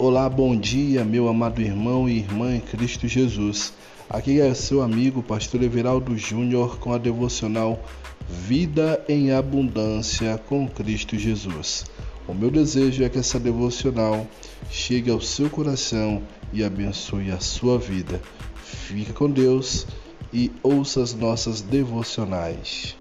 Olá, bom dia, meu amado irmão e irmã em Cristo Jesus. Aqui é seu amigo, pastor Everaldo Júnior, com a devocional Vida em Abundância com Cristo Jesus. O meu desejo é que essa devocional chegue ao seu coração e abençoe a sua vida. Fique com Deus e ouça as nossas devocionais.